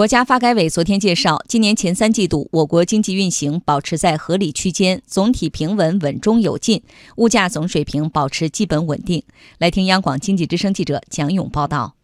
国家发改委昨天介绍，今年前三季度，我国经济运行保持在合理区间，总体平稳稳中有进，物价总水平保持基本稳定。来听央广经济之声记者蒋勇报道。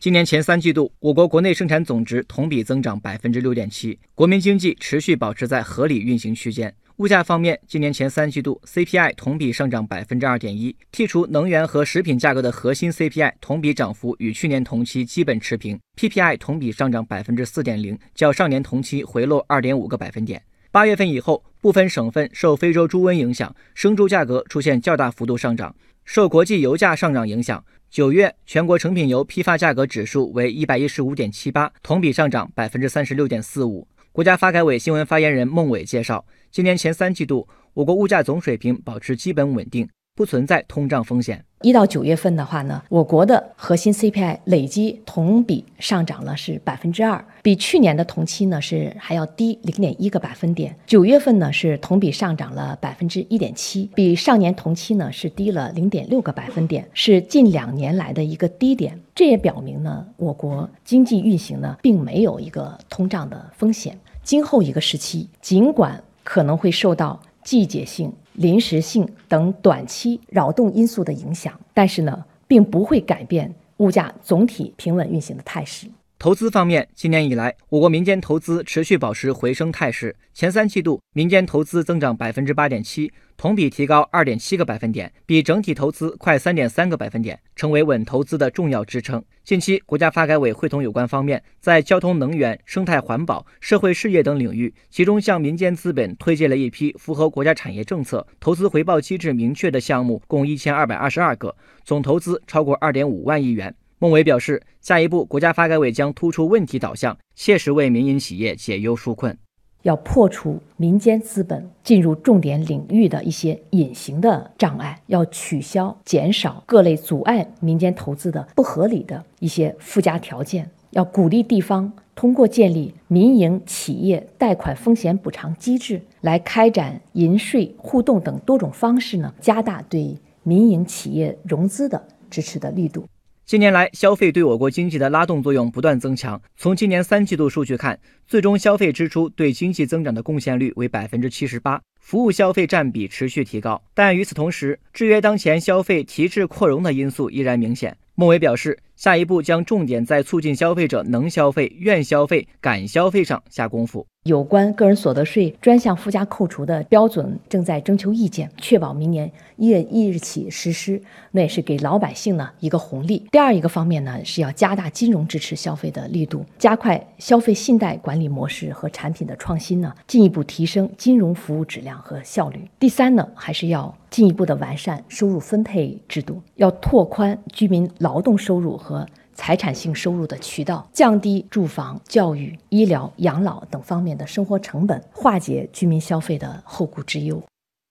今年前三季度，我国国内生产总值同比增长百分之六点七，国民经济持续保持在合理运行区间。物价方面，今年前三季度 CPI 同比上涨百分之二点一，剔除能源和食品价格的核心 CPI 同比涨幅与去年同期基本持平，PPI 同比上涨百分之四点零，较上年同期回落二点五个百分点。八月份以后，部分省份受非洲猪瘟影响，生猪价格出现较大幅度上涨。受国际油价上涨影响，九月全国成品油批发价格指数为一百一十五点七八，同比上涨百分之三十六点四五。国家发改委新闻发言人孟伟介绍，今年前三季度，我国物价总水平保持基本稳定，不存在通胀风险。一到九月份的话呢，我国的核心 CPI 累计同比上涨了是百分之二，比去年的同期呢是还要低零点一个百分点。九月份呢是同比上涨了百分之一点七，比上年同期呢是低了零点六个百分点，是近两年来的一个低点。这也表明呢，我国经济运行呢并没有一个通胀的风险。今后一个时期，尽管可能会受到季节性。临时性等短期扰动因素的影响，但是呢，并不会改变物价总体平稳运行的态势。投资方面，今年以来，我国民间投资持续保持回升态势。前三季度，民间投资增长百分之八点七，同比提高二点七个百分点，比整体投资快三点三个百分点，成为稳投资的重要支撑。近期，国家发改委会同有关方面，在交通、能源、生态环保、社会事业等领域，集中向民间资本推荐了一批符合国家产业政策、投资回报机制明确的项目，共一千二百二十二个，总投资超过二点五万亿元。孟伟表示，下一步国家发改委将突出问题导向，切实为民营企业解忧纾困，要破除民间资本进入重点领域的一些隐形的障碍，要取消、减少各类阻碍民间投资的不合理的一些附加条件，要鼓励地方通过建立民营企业贷款风险补偿机制，来开展银税互动等多种方式呢，加大对民营企业融资的支持的力度。近年来，消费对我国经济的拉动作用不断增强。从今年三季度数据看，最终消费支出对经济增长的贡献率为百分之七十八，服务消费占比持续提高。但与此同时，制约当前消费提质扩容的因素依然明显。孟伟表示，下一步将重点在促进消费者能消费、愿消费、敢消费上下功夫。有关个人所得税专项附加扣除的标准正在征求意见，确保明年一月一日起实施，那也是给老百姓呢一个红利。第二一个方面呢，是要加大金融支持消费的力度，加快消费信贷管理模式和产品的创新呢，进一步提升金融服务质量和效率。第三呢，还是要进一步的完善收入分配制度，要拓宽居民劳动收入和。和财产性收入的渠道，降低住房、教育、医疗、养老等方面的生活成本，化解居民消费的后顾之忧。